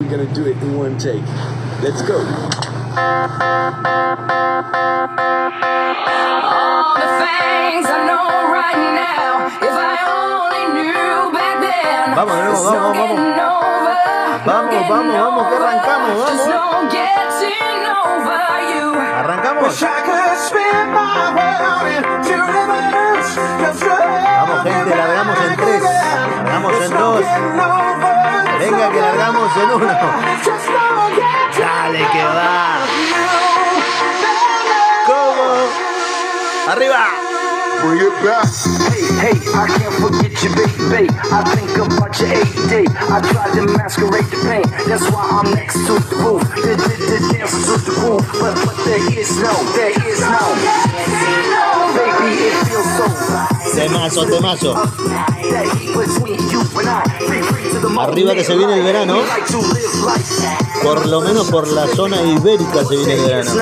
We're gonna do it in one take. Let's go. All the things I know right now, if I only knew back then. Vamos, de There's no vamos, vamos. getting over, no Vamos, getting vamos, vamos, que over, arrancamos, just vamos. no getting over you. ¿Arrancamos? Vamos, gente, largamos en tres. Largamos en dos. Venga, que largamos en uno. Dale, que va. ¿Cómo? ¡Arriba! Bring it back. Hey, hey, I can't forget you, baby. I think about your AD. I tried to masquerade the pain. That's why I'm next to the roof. The, the, the dance to the groove. But, but there is no, there is no. Baby, it feels so Temazo, temazo. Arriba que se viene el verano. Por lo menos por la zona ibérica se viene el verano.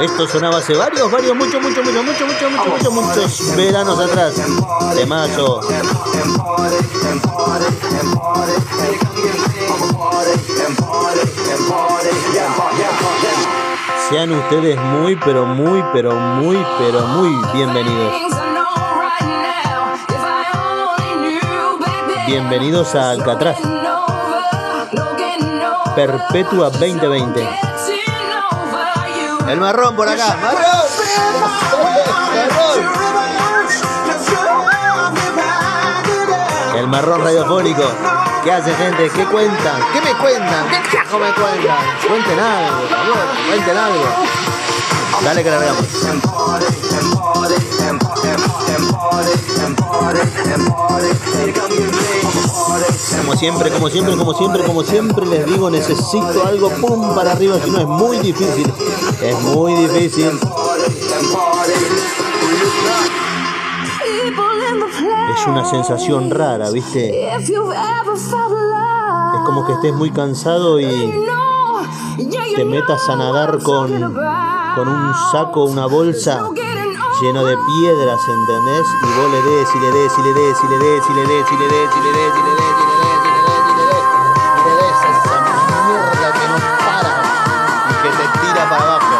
Esto sonaba hace varios, varios, muchos, muchos, muchos, muchos, muchos, muchos, muchos, muchos veranos atrás. Temazo. Sean ustedes muy, pero muy, pero muy, pero muy bienvenidos. Bienvenidos a Alcatraz. Perpetua 2020. El marrón por acá. El marrón radiofónico. ¿Qué hace gente? ¿Qué cuentan? ¿Qué me cuentan? ¿Qué cajo me cuentan? Cuenten algo, por cuenten algo. Dale que largamos. And party, and party, and party, and party, and party, and party. And come get me. I'm a party, Como siempre, como siempre, como siempre, como siempre les digo, necesito algo pum para arriba, si no es muy difícil. Es muy difícil. Es una sensación rara, ¿viste? If you've ever felt love, Es como que estés muy cansado y te metas a nadar con, con un saco, una bolsa lleno de piedras, ¿entendés? Y vos le des y le des y le des y le des y le des y le des y le des y le des y le des y le des y le des esa mierda no para y que te tira para abajo.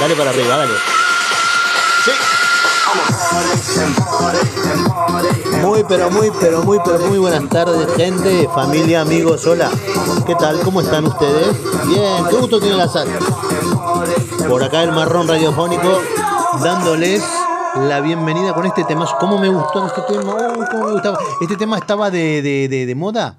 Dale para arriba, dale. Muy, pero muy, pero muy, pero muy buenas tardes, gente, familia, amigos, hola. ¿Qué tal? ¿Cómo están ustedes? Bien, qué gusto tiene la sal. Por acá el marrón radiofónico, dándoles la bienvenida con este tema. ¿Cómo me gustó este tema? ¿Cómo me gustaba? Este tema estaba de, de, de moda.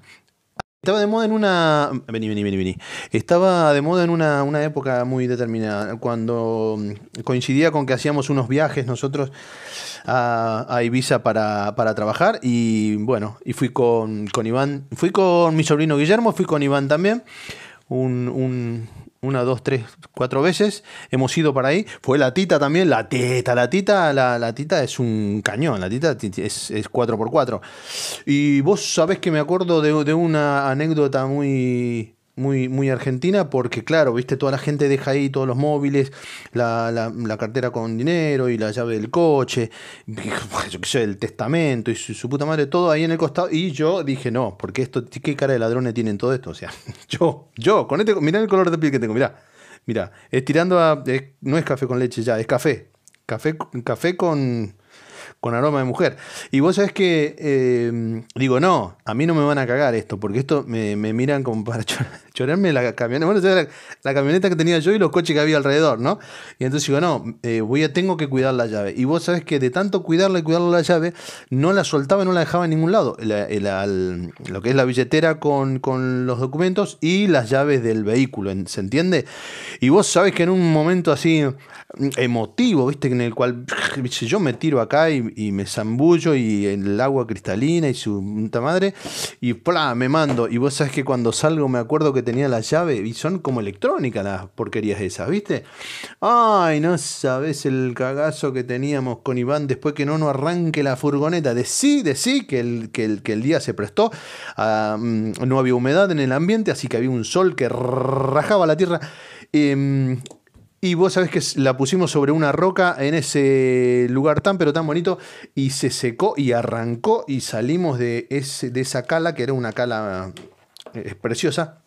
Estaba de moda en una. Vení, vení, vení, vení. Estaba de moda en una, una época muy determinada. Cuando mm, coincidía con que hacíamos unos viajes nosotros a, Ibiza para, para trabajar. Y bueno, y fui con, con Iván. Fui con mi sobrino Guillermo, fui con Iván también. Un- una, dos, tres, cuatro veces. Hemos ido para ahí. Fue la tita también. La tita, la tita, la, tita es un cañón. La tita ti- ti- es, es 4x4. Y vos sabés que me acuerdo de una anécdota muy, muy, muy argentina, porque claro, viste, toda la gente deja ahí todos los móviles, la, la- cartera con dinero y la llave del coche, yo qué sé, el testamento y su, puta madre, todo ahí en el costado. Y yo dije, no, porque esto, ¿qué cara de ladrones tienen todo esto? O sea, yo, yo, con este, mirá el color de piel que tengo, mirá. Mira, es tirando a. no es café con leche ya, es café. Café, café con, con aroma de mujer. Y vos sabés que. eh, digo, no, a mí no me van a cagar esto, porque esto me, miran como para chor- chorarme la camioneta. Bueno, la, la camioneta que tenía yo y los coches que había alrededor, ¿no? Y entonces digo, no, eh, voy a, tengo que cuidar la llave. Y vos sabés que de tanto cuidarla y cuidarla la llave, no la soltaba y no la dejaba en ningún lado. Lo que es la billetera con, con los documentos y las llaves del vehículo, ¿en- ¿se entiende? Y vos sabés que en un momento así mm, emotivo, ¿viste? En el cual yo me tiro acá y, y me zambullo y el agua cristalina y su puta madre y ¡plá! me mando. Y vos sabés que cuando salgo me acuerdo que tenía la llave y son como electrónicas las porquerías esas, ¿viste? Ay, no sabés el cagazo que teníamos con Iván después que no nos arranque la furgoneta. Decí, decí que el, que el, que el día se prestó. mm, no había humedad en el ambiente, así que había un sol que rajaba la tierra. Em, Y vos sabés que la pusimos sobre una roca en ese lugar tan pero tan bonito y se secó y arrancó y salimos de, ese, de esa cala, que era una cala eh, preciosa.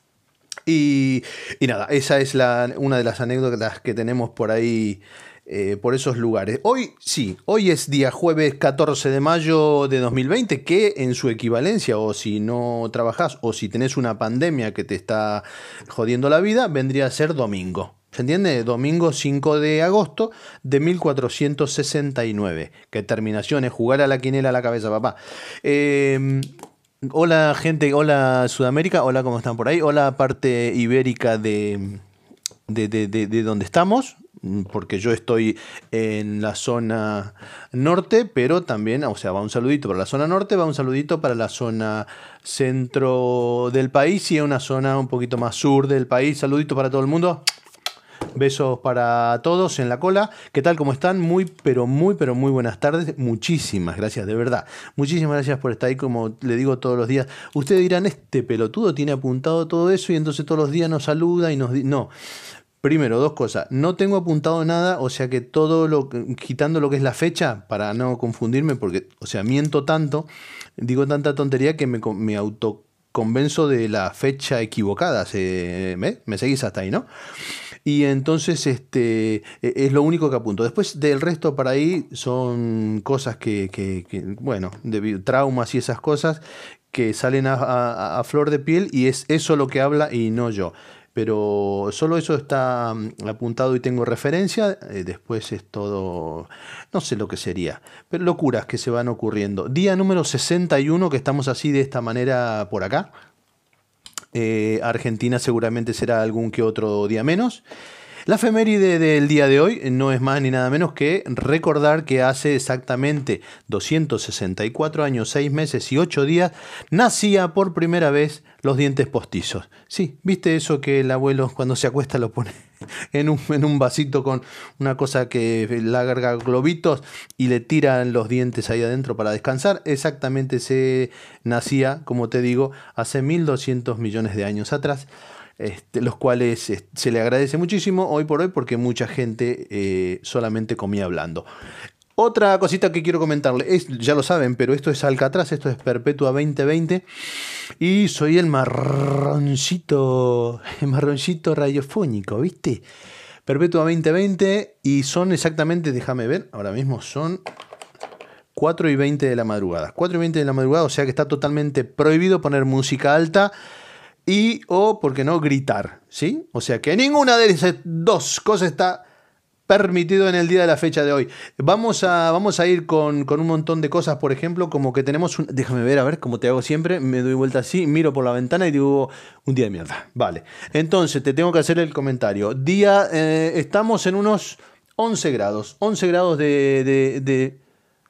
Y, y nada, esa es una de las anécdotas que tenemos por ahí, eh, por esos lugares. Hoy sí, hoy es día jueves 14 de mayo de 2020, que en su equivalencia, o si no trabajás, o si tenés una pandemia que te está jodiendo la vida, vendría a ser domingo. ¿Se entiende? Domingo 5 de agosto de 1469. Que terminación es jugar a la quinela a la cabeza, papá. Eh, hola, gente. Hola, Sudamérica. Hola, ¿cómo están por ahí? Hola, parte ibérica de, de, de, de, de donde estamos. Porque yo estoy en la zona norte, pero también, o sea, va un saludito para la zona norte, va un saludito para la zona centro del país y una zona un poquito más sur del país. Saludito para todo el mundo. Besos para todos en la cola. ¿Qué tal? ¿Cómo están? Muy, pero muy, pero muy buenas tardes. Muchísimas gracias, de verdad. Muchísimas gracias por estar ahí, como le digo todos los días. Ustedes dirán, este pelotudo tiene apuntado todo eso y entonces todos los días nos saluda y nos... No. Primero, dos cosas. No tengo apuntado nada, o sea que todo lo... Quitando lo que es la fecha, para no confundirme, porque, o sea, miento tanto, digo tanta tontería que me, me autoconvenzo de la fecha equivocada. ¿Se. ¿Me seguís hasta ahí, no? Y entonces este, e, es lo único que apunto. Después del resto para ahí son cosas que, que, que bueno, de, traumas y esas cosas que salen a, a, a, flor de piel y es eso lo que habla y no yo. Pero solo eso está mm, apuntado y tengo referencia. Eh, después es todo, no sé lo que sería, pero locuras que se van ocurriendo. Día número 61 que estamos así de esta manera por acá. Eh, Argentina seguramente será algún que otro día menos. La efeméride del día de hoy no es más ni nada menos que recordar que hace exactamente 264 años, 6 meses y 8 días nacía por primera vez los dientes postizos. Sí, ¿viste eso que el abuelo cuando se acuesta lo pone en un, en un vasito con una cosa que larga globitos y le tiran los dientes ahí adentro para descansar? Exactamente se nacía, como te digo, hace 1200 millones de años atrás. Este, los cuales eh, se le agradece muchísimo hoy por hoy porque mucha gente eh, solamente comía hablando. Otra cosita que quiero comentarle, es, ya lo saben, pero esto es Alcatraz, esto es Perpetua 2020 y soy el marroncito, el marroncito radiofónico, ¿viste? Perpetua 2020 y son exactamente, déjame ver, ahora mismo son 4 y 20 de la madrugada. 4 y 20 de la madrugada, o sea que está totalmente prohibido poner música alta y o, ¿por qué no?, gritar, ¿sí? O sea que ninguna de esas dos cosas está permitido en el día de la fecha de hoy. Vamos a, vamos a ir con, con un montón de cosas, por ejemplo, como que tenemos un... Déjame ver, a ver, como te hago siempre, me doy vuelta así, miro por la ventana y digo, un día de mierda. Vale, entonces te tengo que hacer el comentario. Día, eh, estamos en unos 11 grados, 11 grados de,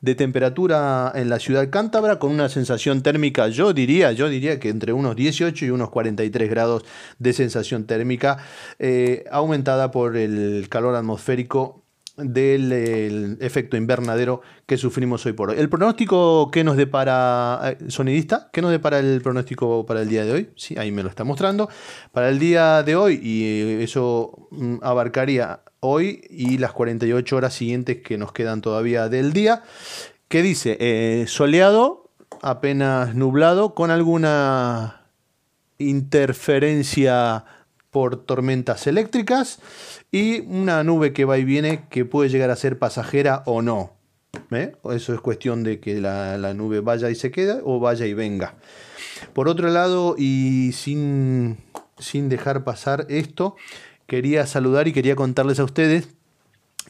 de temperatura en la ciudad cántabra con una sensación térmica, yo diría, yo diría que entre unos 18 y unos 43 grados de sensación térmica eh, aumentada por el calor atmosférico del el efecto invernadero que sufrimos hoy por hoy. El pronóstico que nos depara, eh, sonidista, ¿qué nos depara el pronóstico para el día de hoy? Sí, ahí me lo está mostrando. Para el día de hoy, y eso mm, abarcaría hoy y las 48 horas siguientes que nos quedan todavía del día, que dice eh, soleado, apenas nublado, con alguna interferencia por tormentas eléctricas y una nube que va y viene que puede llegar a ser pasajera o no. ¿Eh? Eso es cuestión de que la, la, nube vaya y se quede o vaya y venga. Por otro lado, y sin, sin dejar pasar esto, quería saludar y quería contarles a ustedes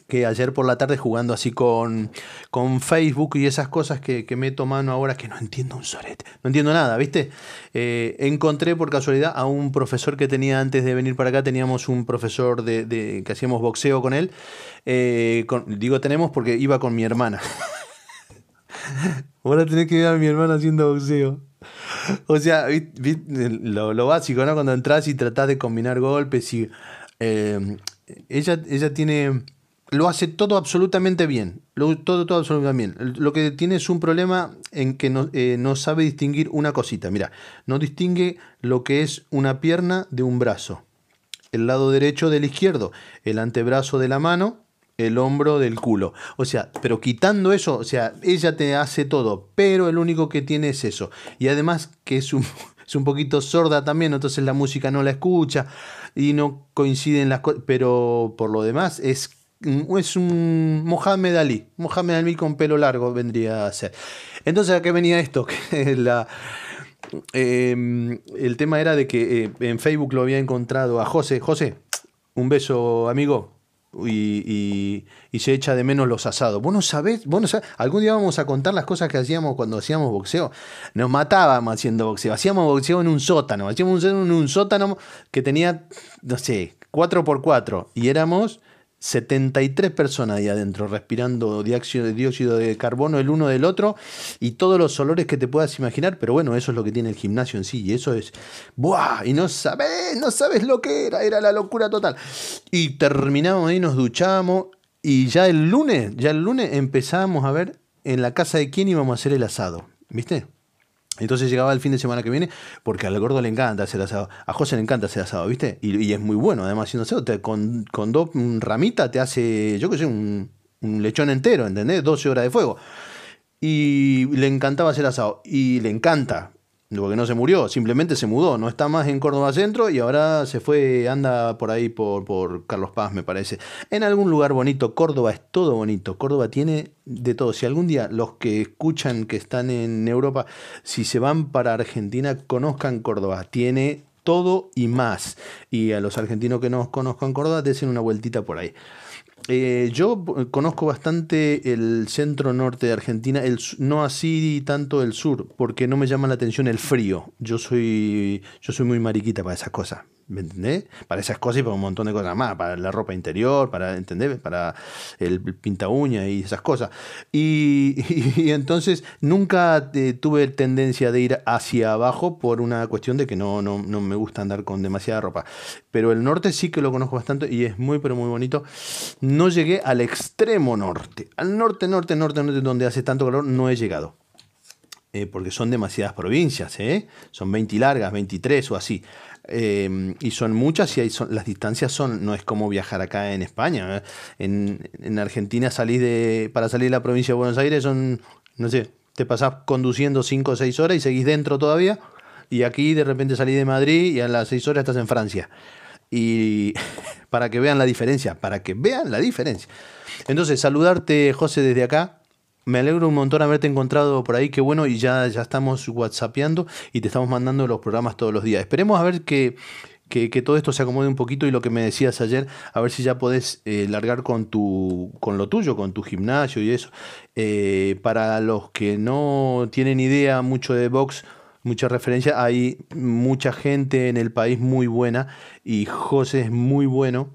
que ayer por la tarde jugando así con, con Facebook y esas cosas que, que meto mano ahora que no entiendo un sorete, no entiendo nada, ¿viste? Eh, encontré por casualidad a un profesor que tenía antes de venir para acá, teníamos un profesor de, que hacíamos boxeo con él, eh, digo tenemos porque iba con mi hermana. Ahora tenés que ver a mi hermana haciendo boxeo. O sea, lo, lo, básico, ¿no? Cuando entras y tratás de combinar golpes y... Eh, ella, ella tiene lo hace todo absolutamente bien. Lo, todo, todo absolutamente bien. Lo que tiene es un problema en que no, eh, no sabe distinguir una cosita. Mira, no distingue lo que es una pierna de un brazo. el lado derecho del izquierdo, el antebrazo de la mano, el hombro del culo. O sea, pero quitando eso, o sea, ella te hace todo, pero el único que tiene es eso. Y además que es un, es un poquito sorda también, entonces la música no la escucha y no coinciden las cosas, pero por lo demás es, es un Mohamed Ali, Mohamed Ali con pelo largo vendría a ser. Entonces, ¿a qué venía esto? Que la, eh, el tema era de que eh, en Facebook lo había encontrado a José. José, un beso, amigo. Y, se echa de menos los asados. Vos no sabés, vos no sabés. Algún día vamos a contar las cosas que hacíamos cuando hacíamos boxeo. Nos matábamos haciendo boxeo. Hacíamos boxeo en un sótano. Hacíamos un- en un sótano que tenía, no sé, 4x4. Y éramos 73 personas ahí adentro, respirando dióxido, dióxido de carbono el uno del otro y todos los olores que te puedas imaginar, pero bueno, eso es lo que tiene el gimnasio en sí, y eso es, ¡buah! Y no sabes, no sabes lo que era, era la locura total. Y terminamos ahí, nos duchamos, y ya el lunes, ya el lunes empezamos a ver en la casa de quién íbamos a hacer el asado, ¿viste? Entonces llegaba el fin de semana que viene, porque al gordo le encanta hacer asado. A José le encanta hacer asado, ¿viste? Y, es muy bueno, además, haciendo asado. te- con, con dos ramitas te hace, yo qué sé, un, un lechón entero, ¿entendés? 12 horas de fuego. Y le encantaba hacer asado. Y le encanta, porque no se murió, simplemente se mudó. No está más en Córdoba Centro y ahora se fue, anda por ahí por, por Carlos Paz, me parece. En algún lugar bonito. Córdoba es todo bonito. Córdoba tiene de todo. Si algún día los que escuchan que están en Europa, si se van para Argentina, conozcan Córdoba. Tiene todo y más. Y a los argentinos que no conozcan Córdoba, desen una vueltita por ahí. Eh, yo eh, conozco bastante el centro norte de Argentina, el, no así tanto el sur, porque no me llama la atención el frío. Yo soy, yo soy muy mariquita para esas cosas. ¿Me entendés? Para esas cosas y para un montón de cosas más, para la ropa interior, para, ¿entendés? Para el pinta uña y esas cosas. Y, y entonces nunca eh, tuve tendencia de ir hacia abajo por una cuestión de que no, no, no me gusta andar con demasiada ropa. Pero el norte sí que lo conozco bastante y es muy, pero muy bonito. No llegué al extremo norte. Al norte, norte, norte, norte, donde hace tanto calor, no he llegado. Eh, porque son demasiadas provincias, ¿eh? Son 20 largas, 23 o así. Eh, y son muchas y hay son, las distancias son, no es como viajar acá en España. ¿eh? En, en Argentina salís de, para salir de la provincia de Buenos Aires son, no sé, te pasás conduciendo 5 o 6 horas y seguís dentro todavía. Y aquí de repente salís de Madrid y a las 6 horas estás en Francia. Y para que vean la diferencia, para que vean la diferencia. Entonces, saludarte, José, desde acá. Me alegro un montón haberte encontrado por ahí, qué bueno, y ya, ya estamos whatsappeando y te estamos mandando los programas todos los días. Esperemos a ver que, que, todo esto se acomode un poquito y lo que me decías ayer, a ver si ya podés eh, largar con, tu, con lo tuyo, con tu gimnasio y eso. Eh, para los que no tienen idea mucho de box, mucha referencia, hay mucha gente en el país muy buena y José es muy bueno.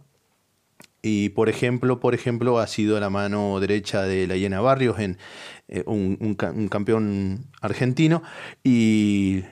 Y por ejemplo, por ejemplo, ha sido la mano derecha de la Hiena Barrios, en, eh, un, un un campeón argentino, y,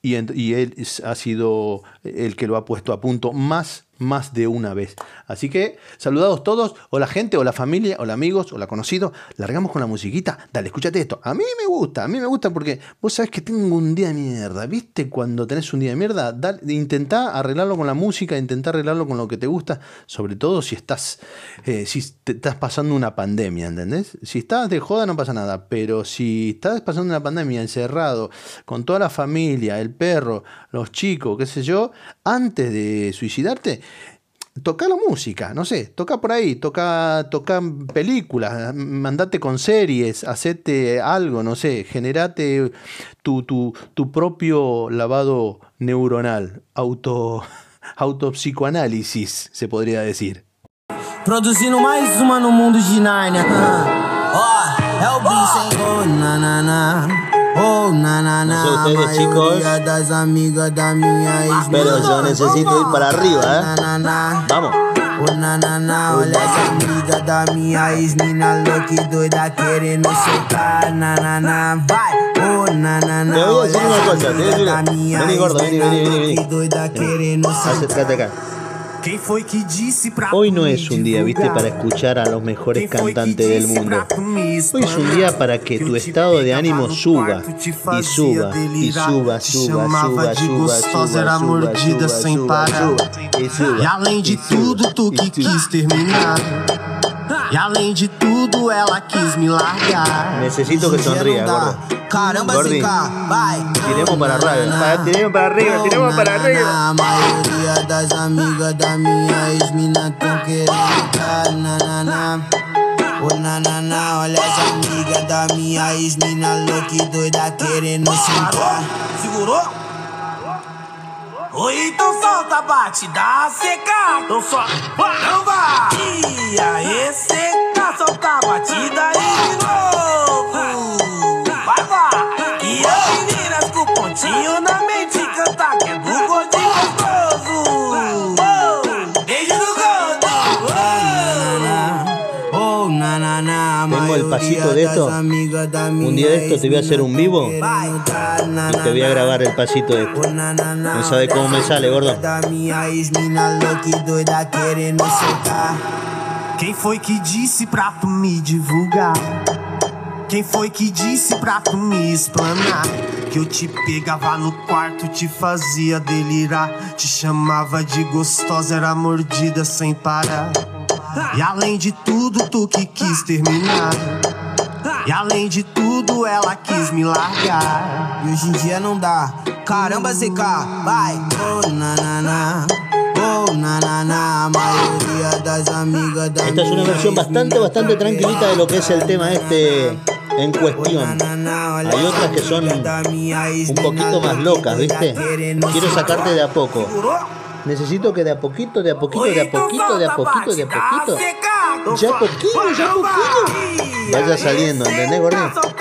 y, él ha sido el que lo ha puesto a punto más, más de una vez. Así que, saludados todos, o la gente, o la familia, o los amigos, o la conocido, largamos con la musiquita. Dale, escúchate esto. A mí me gusta, a mí me gusta porque vos sabés que tengo un día de mierda. ¿Viste? Cuando tenés un día de mierda, intentá arreglarlo con la música, intentá arreglarlo con lo que te gusta, sobre todo si estás, eh, si te estás pasando una pandemia, ¿entendés? Si estás de joda no pasa nada, pero si estás pasando una pandemia encerrado, con toda la familia, el perro, los chicos, qué sé yo, antes de suicidarte, Toca la música, no sé, toca por ahí, toca, toca películas, mandate con series, hacete algo, no sé, generate tu, tu, tu propio lavado neuronal, auto, autopsicoanálisis, se podría decir. Produzindo mais uma no mundo de Nárnia. Ó, é o bicho, hein? Oh, na, na, na. Na, na, na. No sé ustedes, chicos, Pero yo necesito ir para arriba, ¿eh? Vamos. Oh, na, na, na. Olha essa amiga da minha ex-mina louca e doida querendo soltar. Na, na, na. Vai. Oh, Olha una essa da una- minha ex-mina louca e doida querendo soltar. Acércate acá. Hoy no es un día, viste, para escuchar a los mejores cantantes del mundo. Hoy es un día para que tu estado de ánimo suba y suba y suba, suba, suba, de suba, suba, suba, suba, suba, suba, E além de tudo, ela quis me largar. Necesito que sonría, gordo. Caramba, Gordi, ZK, vai. tiremos para arriba, para- tiremos para arriba, tiremos para arriba. A maioria das amigas da minha ex-mina tão querendo na, na, na. Ô, na, na, na, olha as amigas da minha ex-mina louca e doida querendo sentar. Segurou? Oi, então solta a batida seca. Então só, não vai. E aí, seca, solta a batida aí de novo. Vai, vai. E as meninas com pontinho na pasito de esto. Un día de esto te voy a hacer un vivo y te voy a grabar el pasito de esto. No sabe cómo me sale, gordo. Quem foi que disse pra tu me divulgar? Quem foi que disse pra tu me explanar? Que eu te pegava no quarto, te fazia delirar. Te chamava de gostosa, era mordida sem parar. E além de tudo, tu que quis terminar. E além de tudo, ela quis me largar. E hoje em dia não dá. Caramba, ZK, vai! Oh, na, na, na. Oh, na, na, na. A maioria das amigas da Esta es una versión bastante, bastante tranquilita de lo que es el tema este en cuestión. Hay otras que son un poquito más locas, ¿viste? Quiero sacarte de a poco. Necesito que de a poquito, de a poquito, de a poquito, de a poquito, de a poquito, ya poquito, ya poquito, vaya saliendo, ¿entendés. Oh.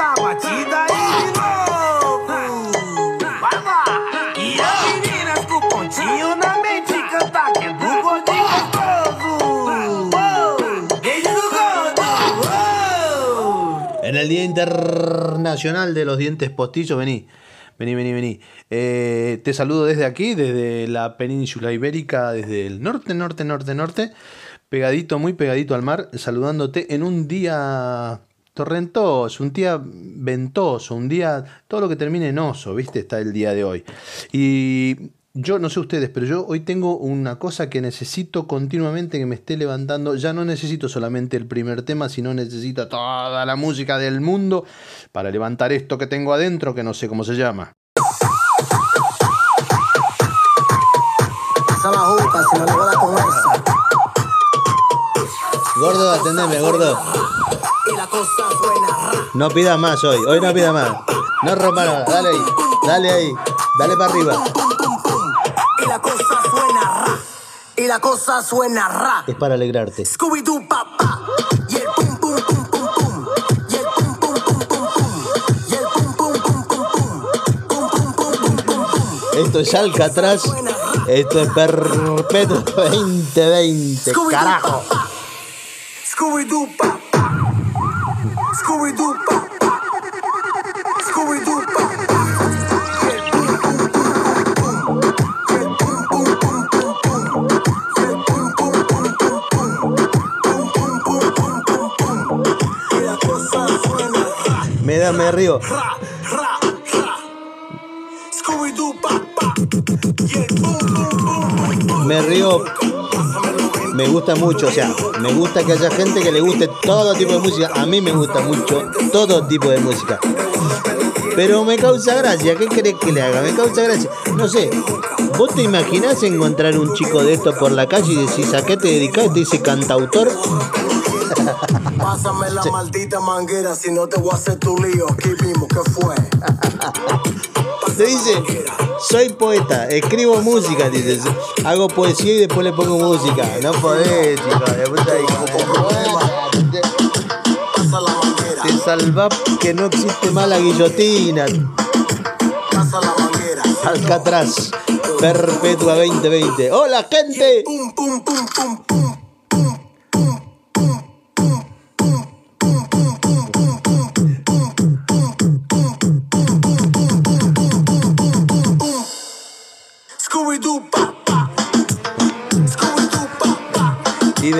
En el Día Internacional de los Dientes Postizos, vení, vení, vení, vení. Eh, te saludo desde aquí, desde la península ibérica, desde el norte, norte, norte, norte, pegadito, muy pegadito al mar, saludándote en un día torrentoso, un día ventoso, un día, todo lo que termine en oso, ¿viste? Está el día de hoy. Y yo no sé ustedes, pero yo hoy tengo una cosa que necesito continuamente que me esté levantando. Ya no necesito solamente el primer tema, sino necesito toda la música del mundo para levantar esto que tengo adentro, que no sé cómo se llama. Gordo, atendeme, gordo. No pidas más hoy, hoy no pidas más. No rompa nada, dale ahí, dale ahí, dale para arriba. Y la cosa suena ra. Es para alegrarte. Scooby-Doo papá. Y el pum pum pum pum pum. Y el pum pum pum pum pum. Y el pum pum pum pum pum. Pum pum pum pum pum pum. Esto es Alcatraz, esto es Perpetuo 2020, carajo. Scooby-Doo papá. Scooby-Doo papá. Pum pum. Me río, me gusta mucho, o sea, me gusta que haya gente que le guste todo tipo de música. A mí me gusta mucho todo tipo de música. Pero me causa gracia, ¿qué querés que le haga? Me causa gracia. No sé, ¿vos te imaginás encontrar un chico de esto por la calle y decís a qué te dedicás? Te dice cantautor. Pásame la maldita manguera, si no te voy a hacer tu lío. Aquí mismo, ¿qué fue? Te dice, soy poeta, escribo música, dices, hago poesía y después le pongo música. No podés, chico, de puta hija Te salva que no existe más la guillotina. pasa la manguera. Alcatraz, Perpetua 2020. ¡Hola, gente! Pum, pum, pum, pum, pum.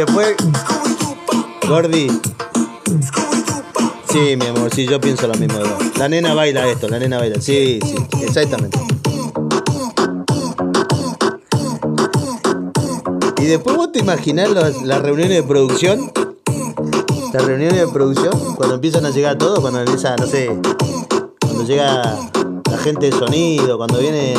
Después. Gordi. Sí, mi amor, sí, yo pienso lo mismo. La nena baila esto, la nena baila. Sí, sí, exactamente. Y después vos te imaginás las reuniones de producción. Las reuniones de producción, cuando empiezan a llegar todos, cuando empieza, no sé, cuando llega la gente de sonido, cuando viene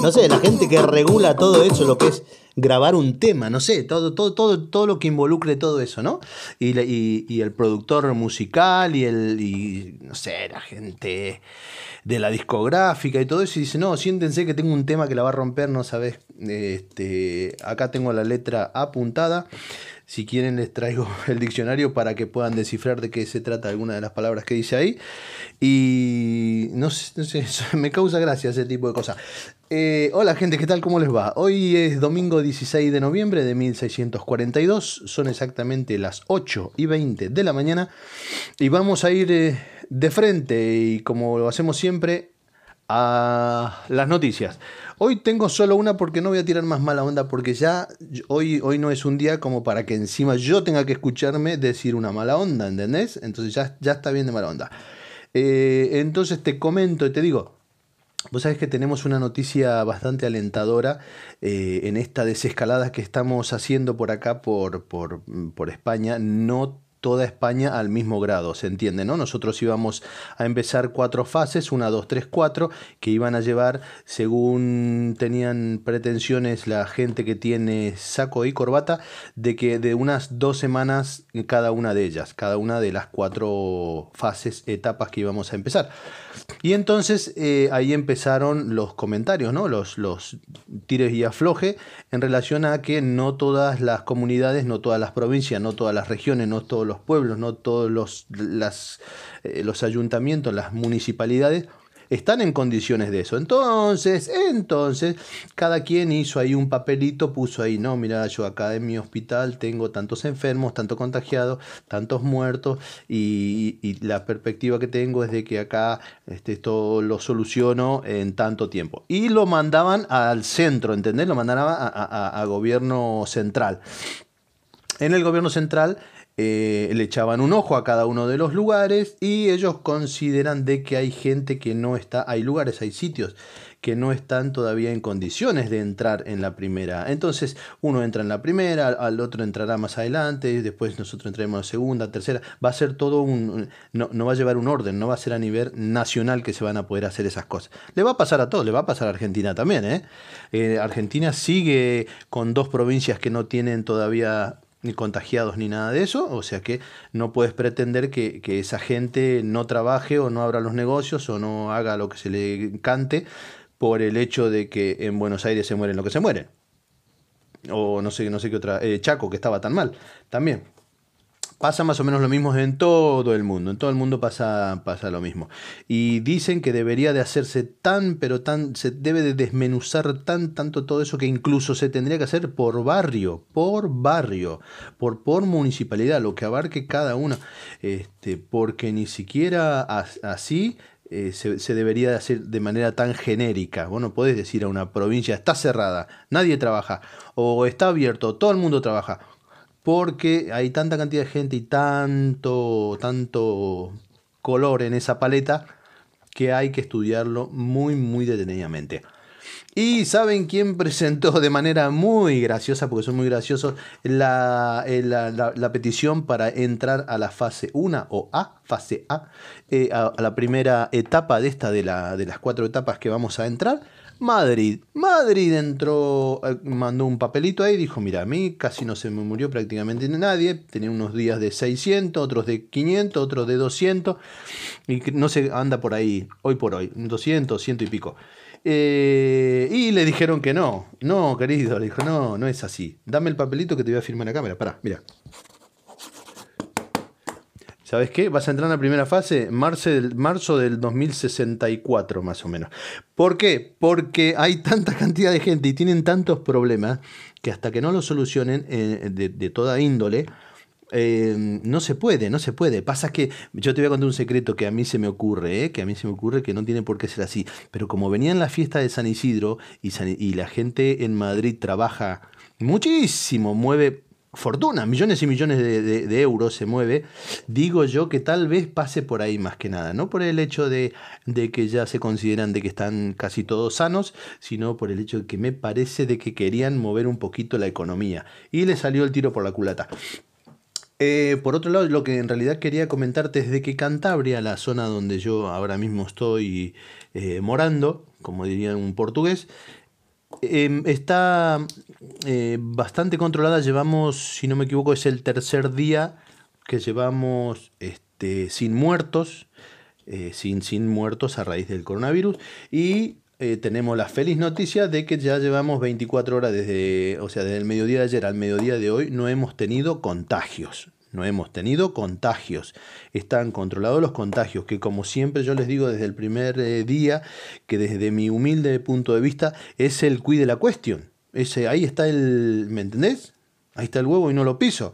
no sé, la gente que regula todo eso, lo que es grabar un tema, no sé, todo, todo, todo, todo lo que involucre todo eso, ¿no? Y, y- y el productor musical y el, y, no sé, la gente de la discográfica y todo eso, y dice, no, siéntense que tengo un tema que la va a romper, no sabes, este, acá tengo la letra apuntada. Si quieren les traigo el diccionario para que puedan descifrar de qué se trata alguna de las palabras que dice ahí. Y no sé, no sé, me causa gracia ese tipo de cosas. Eh, hola gente, ¿qué tal? ¿Cómo les va? Hoy es domingo 16 de noviembre de 1642, son exactamente las 8 y 20 de la mañana y vamos a ir eh, de frente y como lo hacemos siempre a las noticias. Hoy tengo solo una porque no voy a tirar más mala onda porque ya hoy, hoy no es un día como para que encima yo tenga que escucharme decir una mala onda, ¿entendés? Entonces ya, ya está bien de mala onda. Eh, entonces te comento y te digo, Vos sabés que tenemos una noticia bastante alentadora eh, en esta desescalada que estamos haciendo por acá, por, por, por España. No toda España al mismo grado, se entiende, ¿no? Nosotros íbamos a empezar cuatro fases, una, dos, tres, cuatro, que iban a llevar, según tenían pretensiones la gente que tiene saco y corbata, de que de unas dos semanas cada una de ellas, cada una de las cuatro fases, etapas que íbamos a empezar. Y entonces eh, ahí empezaron los comentarios, ¿no? Los, los tires y afloje en relación a que no todas las comunidades, no todas las provincias, no todas las regiones, no todos los pueblos, no todos los, las, eh, los ayuntamientos, las municipalidades están en condiciones de eso. Entonces, entonces, cada quien hizo ahí un papelito, puso ahí, no, mira, yo acá en mi hospital tengo tantos enfermos, tantos contagiados, tantos muertos, y, la perspectiva que tengo es de que acá este, esto lo soluciono en tanto tiempo. Y lo mandaban al centro, ¿entendés? Lo mandaban a- a gobierno central. En el gobierno central eh, le echaban un ojo a cada uno de los lugares y ellos consideran de que hay gente que no está, hay lugares, hay sitios que no están todavía en condiciones de entrar en la primera. Entonces uno entra en la primera, al- otro entrará más adelante, y después nosotros entraremos en la segunda, tercera. Va a ser todo un... No, no va a llevar un orden, no va a ser a nivel nacional que se van a poder hacer esas cosas. Le va a pasar a todos, le va a pasar a Argentina también. ¿eh? Eh, Argentina sigue con dos provincias que no tienen todavía ni contagiados ni nada de eso, o sea que no puedes pretender que, que esa gente no trabaje o no abra los negocios o no haga lo que se le cante por el hecho de que en Buenos Aires se mueren lo que se mueren. O no sé, no sé qué otra. eh, Chaco, que estaba tan mal. También. Pasa más o menos lo mismo en todo el mundo. En todo el mundo pasa, pasa lo mismo. Y dicen que debería de hacerse tan, pero tan, se debe de desmenuzar tan, tanto todo eso que incluso se tendría que hacer por barrio, por barrio, por, por municipalidad, lo que abarque cada una. Este, porque ni siquiera as- así eh, se, se debería de hacer de manera tan genérica. Vos no podés decir a una provincia, está cerrada, nadie trabaja, o está abierto, todo el mundo trabaja porque hay tanta cantidad de gente y tanto, tanto color en esa paleta que hay que estudiarlo muy, muy detenidamente. Y ¿saben quién presentó de manera muy graciosa, porque son muy graciosos, la, eh, la- petición para entrar a la fase 1 o A, fase A, eh, a, a la primera etapa de esta, de, de las cuatro etapas que vamos a entrar? Madrid. Madrid entró, eh, mandó un papelito ahí, dijo, mira, a mí casi no se me murió prácticamente nadie, tenía unos días de 600, otros de 500, otros de 200, y no se anda por ahí, hoy por hoy, 200, ciento y pico. Eh, y le dijeron que no, no, querido, le dijo, no, no es así, dame el papelito que te voy a firmar la cámara, pará, mira. ¿Sabes qué? Vas a entrar en la primera fase marzo del, marzo del 2064, más o menos. ¿Por qué? Porque hay tanta cantidad de gente y tienen tantos problemas que hasta que no lo solucionen eh, de, toda índole, eh, no se puede, no se puede. Pasa que yo te voy a contar un secreto que a mí se me ocurre, ¿eh? que a mí se me ocurre que no tiene por qué ser así. Pero como venía en la fiesta de San Isidro y la gente en Madrid trabaja muchísimo, mueve fortuna, millones y millones de, de- euros se mueve, digo yo que tal vez pase por ahí más que nada, no por el hecho de, de que ya se consideran de que están casi todos sanos, sino por el hecho de que me parece de que querían mover un poquito la economía y le salió el tiro por la culata. Eh, por otro lado, lo que en realidad quería comentarte es de que Cantabria, la zona donde yo ahora mismo estoy eh, morando, como diría un portugués, eh, está eh, bastante controlada. Llevamos, si no me equivoco, es el tercer día que llevamos este, sin muertos, eh, sin, sin muertos a raíz del coronavirus. Y eh, tenemos la feliz noticia de que ya llevamos 24 horas desde, o sea, desde el mediodía de ayer al mediodía de hoy, no hemos tenido contagios. No hemos tenido contagios. Están controlados los contagios, que como siempre yo les digo desde el primer eh, día, que desde mi humilde punto de vista es el cuide la cuestión. Ese, ahí está el, ¿me entendés? Ahí está el huevo y no lo piso.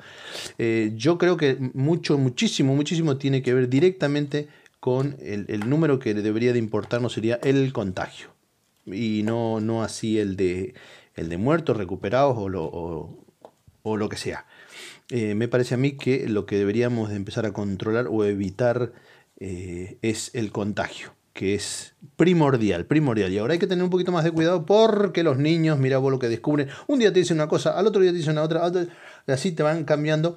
Eh, yo creo que mucho, muchísimo, muchísimo tiene que ver directamente con el, el número que debería de importarnos sería el contagio. Y no, no así el de, el de muertos, recuperados o lo, o- o lo que sea. Eh, me parece a mí que lo que deberíamos de empezar a controlar o evitar eh, es el contagio, que es primordial, primordial. Y ahora hay que tener un poquito más de cuidado porque los niños, mira vos lo que descubren, un día te dicen una cosa, al otro día te dicen una otra, así te van cambiando.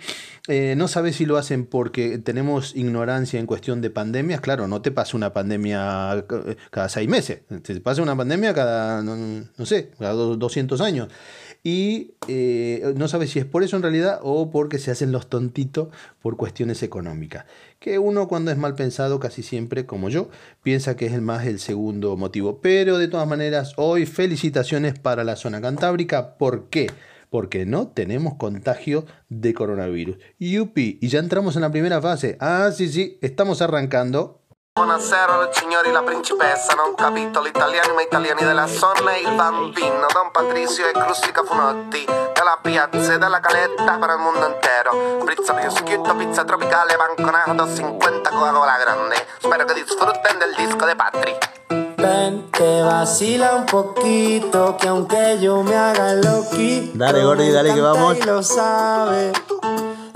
Eh, no sabes si lo hacen porque tenemos ignorancia en cuestión de pandemias. Claro, no te pasa una pandemia cada seis meses, te pasa una pandemia cada, no, no sé, cada do- 200 años. Y eh, no sabes si es por eso en realidad o porque se hacen los tontitos por cuestiones económicas. Que uno cuando es mal pensado casi siempre, como yo, piensa que es el más el segundo motivo. Pero de todas maneras, hoy felicitaciones para la zona cantábrica. ¿Por qué? Porque no tenemos contagio de coronavirus. Yupi, y ya entramos en la primera fase. Ah, sí, sí, estamos arrancando. Buonasera le signori, la principessa, non capito l'italiani ma italiani della zona e il bambino Don Patrizio e Crustica Funotti Dalla piazza e dalla caletta per il mondo intero. Pizza prosciutto, pizza tropicale, banconato 50 Coca-Cola grande. Spero che disfrutten del disco de Patrick Ven, te vacila un poquito, que aunque yo me haga loquito, Dale, Gordi, dale, que vamos. Y lo sabe.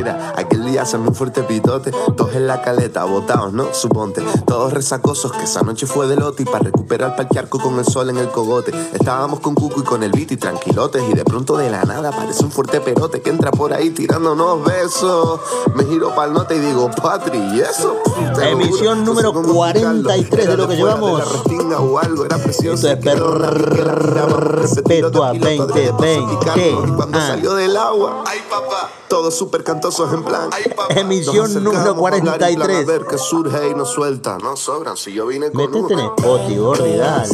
Mira, aquel día se me fuerte pitote, todos en la caleta, botados, ¿no? Suponte, todos resacosos, que esa noche fue de lote y para recuperar pa'l charco con el sol en el cogote. Estábamos con Cuco y con el beat y tranquilotes y de pronto de la nada aparece un fuerte perote que entra por ahí tirándonos besos. Me giro pa'l note y digo, Patri, ¿y eso? Emisión juro, número no sé cómo explicarlo. 43 de lo que llevamos. la restinga o algo, era precioso. Esto es Perpetua piloto de 2020. Y cuando Ah. salió del agua, ay papá, todos súper en plan. Emisión número a hablar en plan, 43. A ver qué surge y nos suelta. No sobran, si yo vine con Metete en. Spotify, Gordi, dale.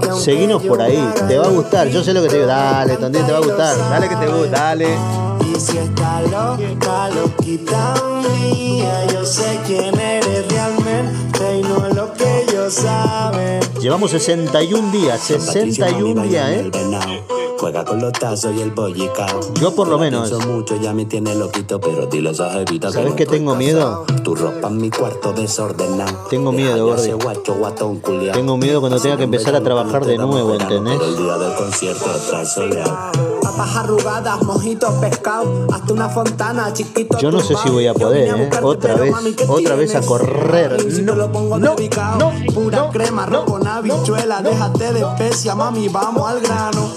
Que Seguinos por ahí, te va a gustar. Yo sé lo que te digo. Dale, Tondín, te va a gustar. Dale que te gusta, dale. Y si está loca, loquita mía, yo sé quién eres saben. Llevamos 61 días, 61 días, ¿eh? Juega con los tazos y el bollicao. Yo por lo menos. Pienso mucho, ya me tiene loquito, pero dile a esa jevita ¿Sabes que tengo miedo? casado. Tu ropa en mi cuarto desordenado. Tengo miedo. Tengo miedo cuando tenga que empezar a trabajar de nuevo, ¿entendés? Pero el día del concierto está soleado. Papas arrugadas, mojitos, pescado, hasta una fontana, chiquito. Yo no sé si voy a poder, ¿eh? Otra vez, otra vez a correr. No, lo pongo no, no, Pura crema, no, con habichuela, déjate de especia, mami, vamos al grano.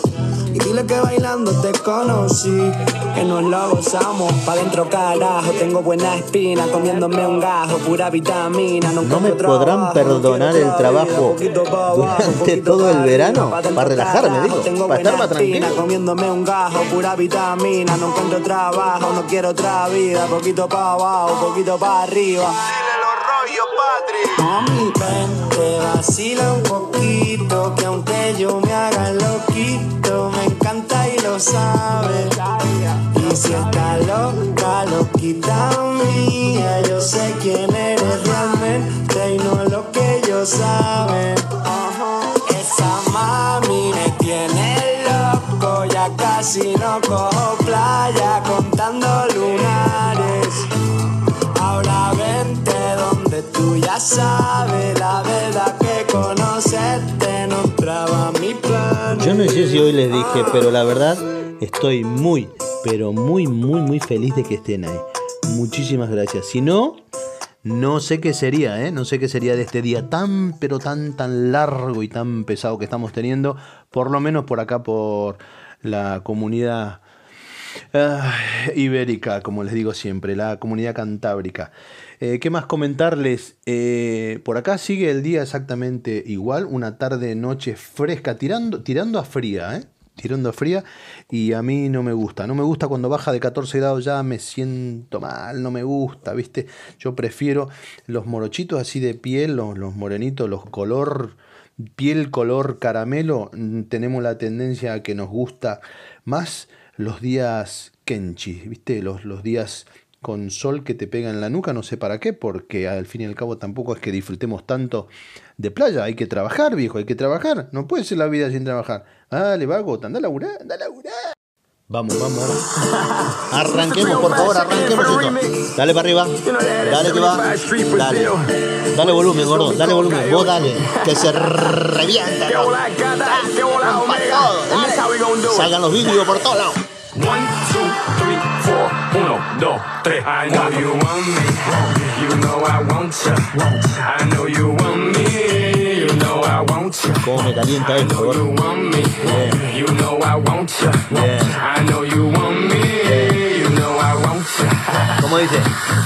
Y dile que bailando te conocí, que nos lo gozamos. Pa' dentro carajo, tengo buena espina, comiéndome un gajo, pura vitamina. No, ¿No me podrán trabajo, perdonar el trabajo durante todo el verano? Para relajarme, digo, tengo para estar más tranquilo. espina, comiéndome un gajo, pura vitamina. No encuentro trabajo, no quiero otra vida, poquito pa' abajo, poquito pa' arriba. Mami, ven, te vacila un poquito, que aunque yo me haga loquito, encanta y lo sabe. Y si está loca, loquita mía, yo sé quién eres realmente y no lo que ellos saben. Esa mami me tiene loco, ya casi no cojo playa contando lunares. Ahora vente donde tú ya sabes la verdad que conocerte no. Yo no sé si hoy les dije, pero la verdad estoy muy, pero muy, muy, muy feliz de que estén ahí. Muchísimas gracias. Si no, no sé qué sería, ¿eh? No sé qué sería de este día tan, pero tan, tan largo y tan pesado que estamos teniendo, por lo menos por acá, por la comunidad ah, ibérica, como les digo siempre, la comunidad cantábrica. Eh, ¿Qué más comentarles? Eh, por acá sigue el día exactamente igual, una tarde, noche fresca, tirando, tirando a fría, ¿eh? Tirando a fría y a mí no me gusta. No me gusta cuando baja de 14 grados ya me siento mal, no me gusta, ¿viste? Yo prefiero los morochitos así de piel, los, los morenitos, los color, piel color caramelo. mm, Tenemos la tendencia a que nos gusta más los días kenchi, ¿viste? Los, los días con sol que te pega en la nuca, no sé para qué, porque al fin y al cabo tampoco es que disfrutemos tanto de playa, hay que trabajar, viejo, hay que trabajar, no puede ser la vida sin trabajar. Dale, vago, anda a laburar, anda a laburar. Vamos, vamos, vamos. Arranquemos, por favor, arranquemos esto. Dale para arriba. Dale que va. Dale. Dale volumen, gordo. Dale volumen. Vos dale. Que se revienta. Salgan los vídeos por todos lados. Dos, tres. I know you want me. You know I want ya. I know you want me. You know I want ya. Cómo me calienta esto, You want me. You know I want ya. I know you want me. You know I want ya. ¿Cómo dice?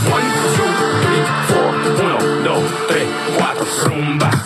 One, two, three, four. Uno, dos, tres, cuatro. Rumba.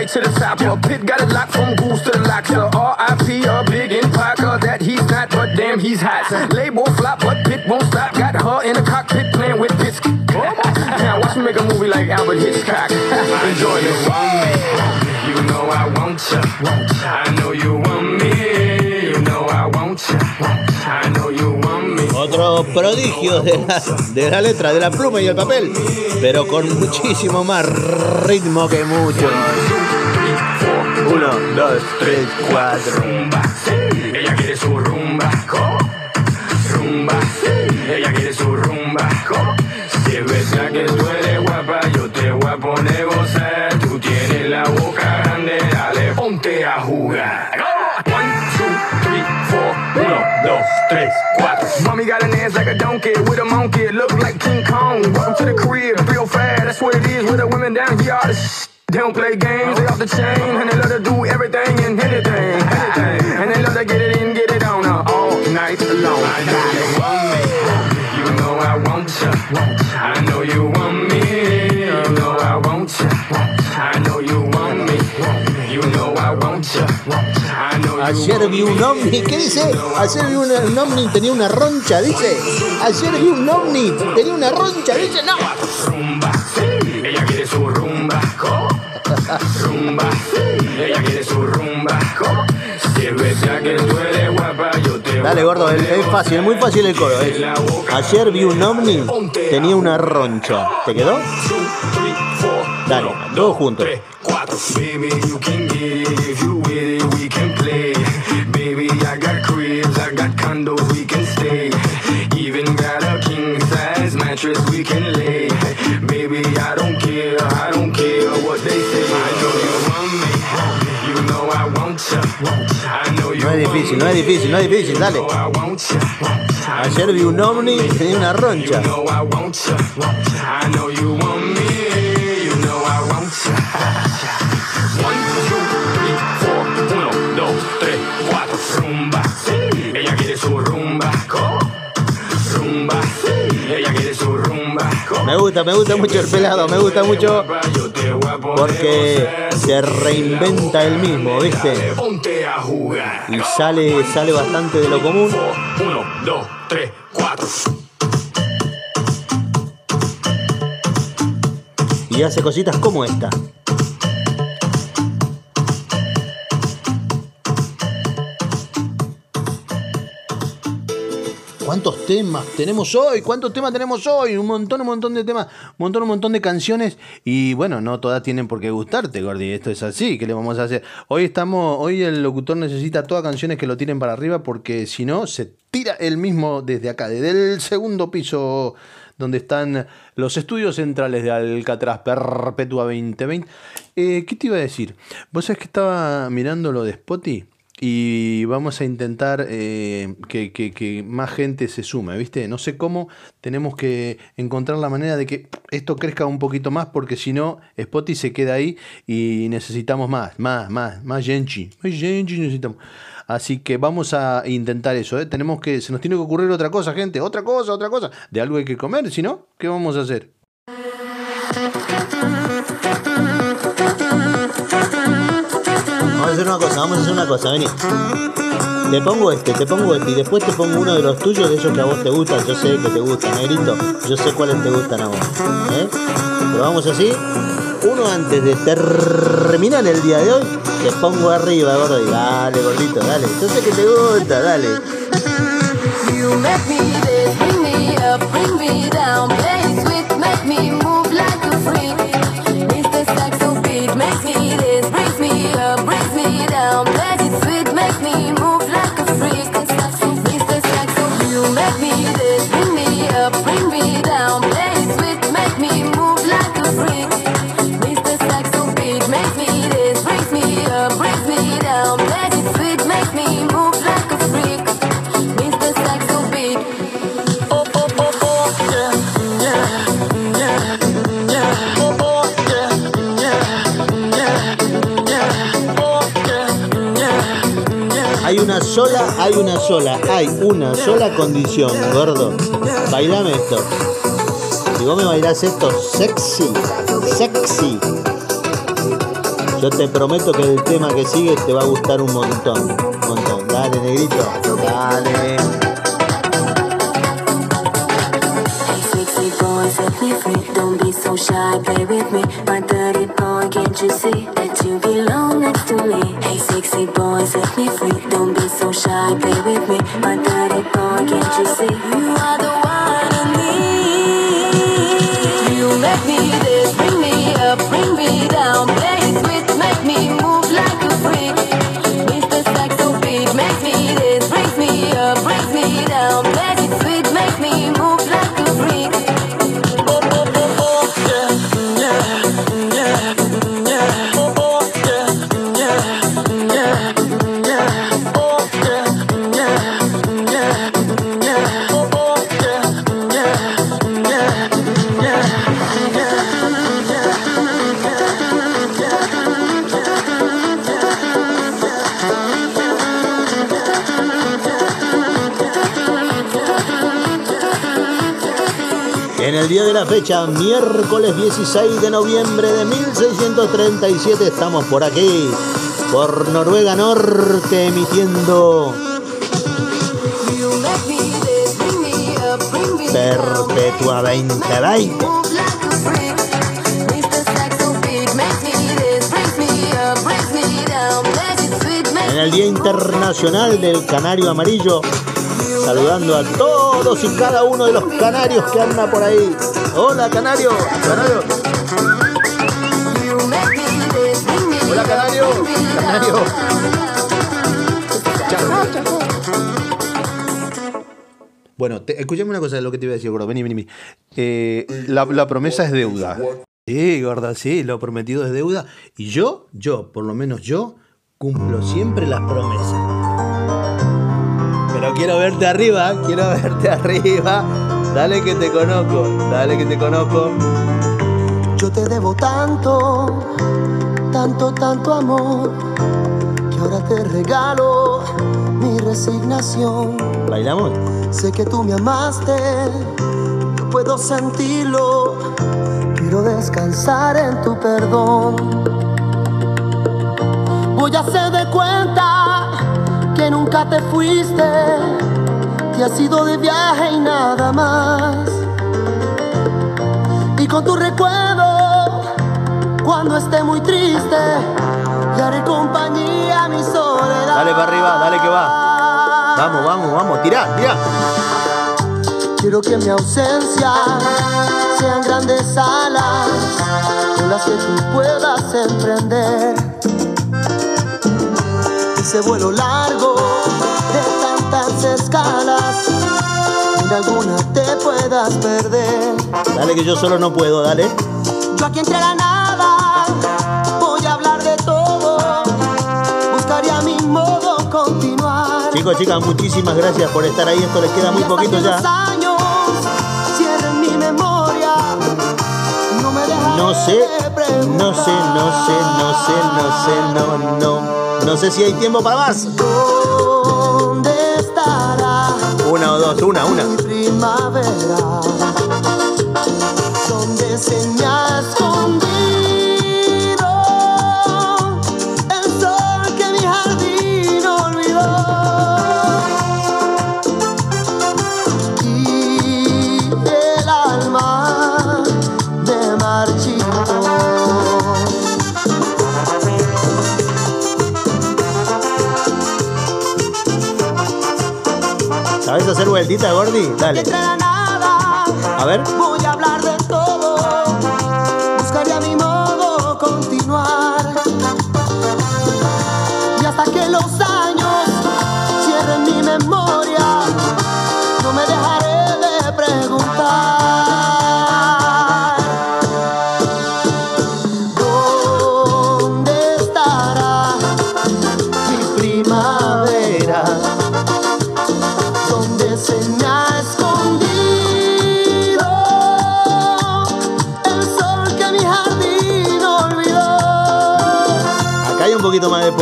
Way to the top. Your pit got a lock from goose to the lock. So R.I.P. a big in Parker that he's not, but damn he's hot. Label flop, but pit won't stop. Got her in the cockpit playing with bits. Now watch me make a movie like Albert Hitchcock. Enjoy it. You know I want ya. I know you want me. You know I want ya. I know you want me. Otro prodigio de la, de la letra, de la pluma y el papel, pero con muchísimo más ritmo que mucho. Uno, dos, tres, cuatro. Ella quiere su rumba. Rumba. Ella quiere su rumba. Si es verdad que tú eres guapa, yo te voy a poner gozar. Tú tienes la boca grande, dale, ponte a jugar. One, two, three, four. Uno, dos, tres, cuatro. Mommy got an ass like a donkey with a monkey. Look like King Kong. Welcome to the crib, real fast. That's what it is with the women down here. All They don't play games, they off the chain, and they love to do everything and anything, anything. And they love to get it in, get it on uh, all night long. I know you want me, you know I want ya. I know you want me, you know I want ya. I know you want me, you know I want ya. I know you Ayer vi un ovni, ¿qué dice? Ayer vi una- un ovni, tenía una roncha, dice. Ayer vi un ovni, tenía una roncha, dice, no. Ella quiere su rumba. Rumba. Ella quiere su rumba. Si es que tú eres guapa, yo te Dale, gordo, es, es fácil, es muy fácil el coro. es. Ayer vi un ovni, tenía una roncha. ¿Te quedó? Dale, todos juntos. Baby, you can get it if you with it, we can play. Baby, I got cribs, I got condos, we can stay. Even got a king size mattress we can lay. No es difícil, no es difícil, no es difícil, dale. Ayer vi un ovni, tenía una roncha. Me gusta, me gusta mucho el pelado, me gusta mucho porque se reinventa el mismo, ¿viste? Y sale, sale bastante de lo común. Uno, dos, tres, cuatro. Y hace cositas como esta. ¿Cuántos temas tenemos hoy? ¿Cuántos temas tenemos hoy? Un montón, un montón de temas, un montón, un montón de canciones. Y bueno, no todas tienen por qué gustarte, Gordi. Esto es así. ¿Qué le vamos a hacer? Hoy estamos, hoy el locutor necesita todas canciones que lo tiren para arriba porque si no, se tira él mismo desde acá, desde el segundo piso donde están los estudios centrales de Alcatraz Perpetua 2020. Eh, ¿Qué te iba a decir? Vos sabés que estaba mirando lo de Spotify y vamos a intentar eh, que, más gente se sume, ¿viste? No sé cómo, tenemos que encontrar la manera de que esto crezca un poquito más porque si no, Spotify se queda ahí y necesitamos más, más, más, más genchi, más necesitamos. Así que vamos a intentar eso, ¿eh? Tenemos que, se nos tiene que ocurrir otra cosa, gente, otra cosa, otra cosa. De algo hay que comer, si no, ¿qué vamos a hacer? Una cosa, vamos a hacer una cosa, vení. Te pongo este, te pongo este y después te pongo uno de los tuyos de esos que a vos te gustan. Yo sé que te gustan, negrito. Yo sé cuáles te gustan a vos. ¿eh? Pero vamos así. Uno antes de terminar el día de hoy, te pongo arriba, gordo. Y dale, gordito, dale. Yo sé que te gusta, dale. Hay una sola, hay una sola condición, gordo. Bailame esto. Si vos me bailás esto sexy, sexy. Yo te prometo que el tema que sigue te va a gustar un montón. Un montón. Dale, negrito. Dale. So shy, play with me. My dirty boy, can't you see? You are the fecha, miércoles 16 de noviembre de 1637, estamos por aquí, por Noruega Norte, emitiendo. Perpetua 2020. Move like a freak. Mr. Saxo beat makes me this, brings me up, brings me down. Let it sweet, make En el Día Internacional del Canario Amarillo, saludando a todos y cada uno de los canarios que anda por ahí. Hola, canario. Canario. Hola, canario. Bueno, te, escuchame una cosa de lo que te iba a decir, gordo. Vení, vení, vení. Eh, la, la promesa es deuda. Sí, gorda, sí, lo prometido es deuda. Y yo, yo, por lo menos yo, cumplo siempre las promesas. Pero quiero verte arriba, quiero verte arriba. Dale que te conozco, dale que te conozco. Yo te debo tanto, tanto, tanto amor, que ahora te regalo mi resignación. ¿Bailamos? Sé que tú me amaste, yo puedo sentirlo. Quiero descansar en tu perdón. Voy a hacer de cuenta que nunca te fuiste, que has ido de viaje y nada más. Y con tu recuerdo, cuando esté muy triste, le haré compañía a mi soledad. Dale para arriba, dale que va. Vamos, vamos, vamos, tirá, tirá. Quiero que mi ausencia sean grandes alas con las que tú puedas emprender ese vuelo largo de tantas escalas alguna te puedas perder. Dale que yo solo no puedo, dale. Yo aquí entre la nada voy a hablar de todo, buscaría mi modo continuar. Chicos, chicas, muchísimas gracias por estar ahí. Esto les queda muy poquito ya. los años cierren mi memoria. No me No sé, no sé, no sé, no sé, no sé, no, no. No sé si hay tiempo para más. ¿Dónde estará Una o dos, una, una. primavera? ¿Dónde se hacer vueltita, Gordi? Dale. A ver.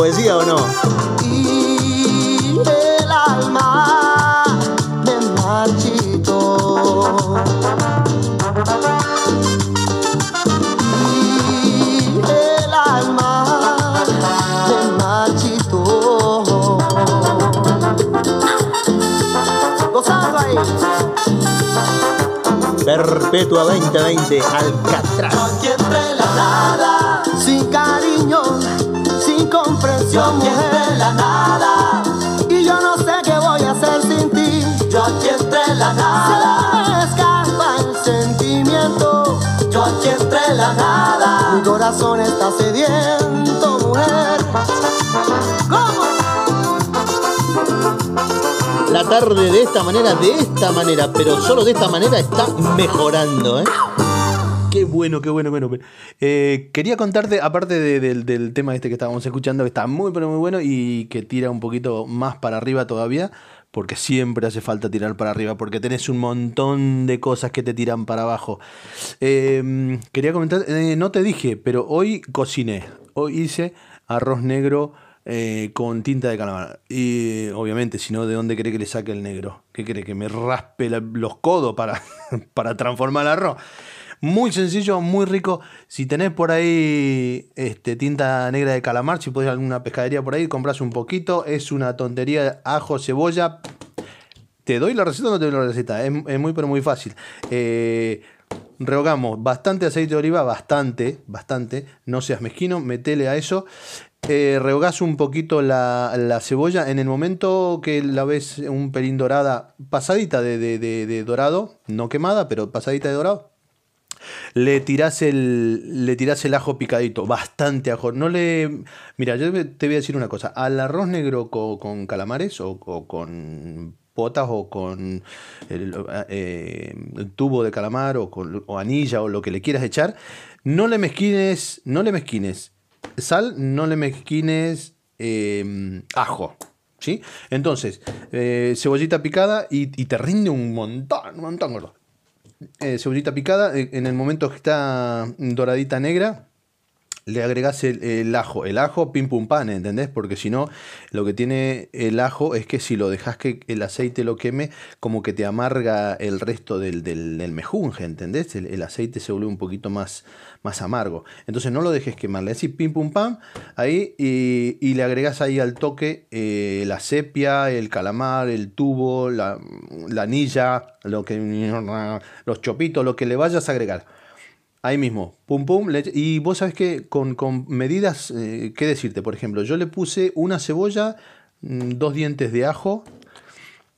Poesía o no. y el alma me marchito y el alma me marchito gozando ahí Perpetua 2020, Alcatraz. Comprensión, mujer. la nada, y yo no sé qué voy a hacer sin ti. Yo aquí entre la nada, se me escapa el sentimiento. Yo aquí entre la nada, mi corazón está sediento, mujer. ¿Cómo? La tarde de esta manera, de esta manera, pero solo de esta manera está mejorando, ¿eh? Qué bueno, qué bueno, bueno. Eh, quería contarte, aparte de- del, tema este que estábamos escuchando, que está muy, pero muy bueno y que tira un poquito más para arriba todavía, porque siempre hace falta tirar para arriba, porque tenés un montón de cosas que te tiran para abajo. Eh, quería comentar, eh, no te dije, pero hoy cociné. Hoy hice arroz negro eh, con tinta de calamar. Y obviamente, si no, ¿de dónde cree que le saque el negro? ¿Qué cree? Que me raspe los codos para transformar el arroz. Muy sencillo, muy rico. Si tenés por ahí este, tinta negra de calamar, si podés alguna pescadería por ahí, compras un poquito. Es una tontería, ajo, cebolla. ¿Te doy la receta o no te doy la receta? Es, muy, pero muy fácil. Eh, rehogamos bastante aceite de oliva, bastante, bastante. No seas mezquino, metele a eso. Eh, rehogás un poquito la, la cebolla. En el momento que la ves un pelín dorada, pasadita de, de- de- de dorado, no quemada, pero pasadita de dorado. Le tirás el, le el ajo picadito, bastante ajo. No le. Mira, yo te voy a decir una cosa. Al arroz negro co- con, calamares o, con potas o con el, eh, tubo de calamar o con o anilla o lo que le quieras echar, no le mezquines, no le mezquines sal, no le mezquines eh, ajo. ¿Sí? Entonces, eh, cebollita picada y, y te rinde un montón, un montón, gordo eh, cebollita picada, eh, en el momento que está doradita negra, le agregás el, ajo. El ajo, pim pum pan, ¿entendés? Porque si no, lo que tiene el ajo es que si lo dejas que el aceite lo queme, como que te amarga el resto del, del, mejunje, ¿entendés? El, el aceite se vuelve un poquito más, más amargo. Entonces no lo dejes quemar. Le decís pim pum pam ahí y, y le agregás ahí al toque eh, la sepia, el calamar, el tubo, la, la anilla, lo que, los chopitos, lo que le vayas a agregar. Ahí mismo, pum pum. le- y vos sabés que con, con medidas, eh, ¿qué decirte? Por ejemplo, yo le puse una cebolla, mm, dos dientes de ajo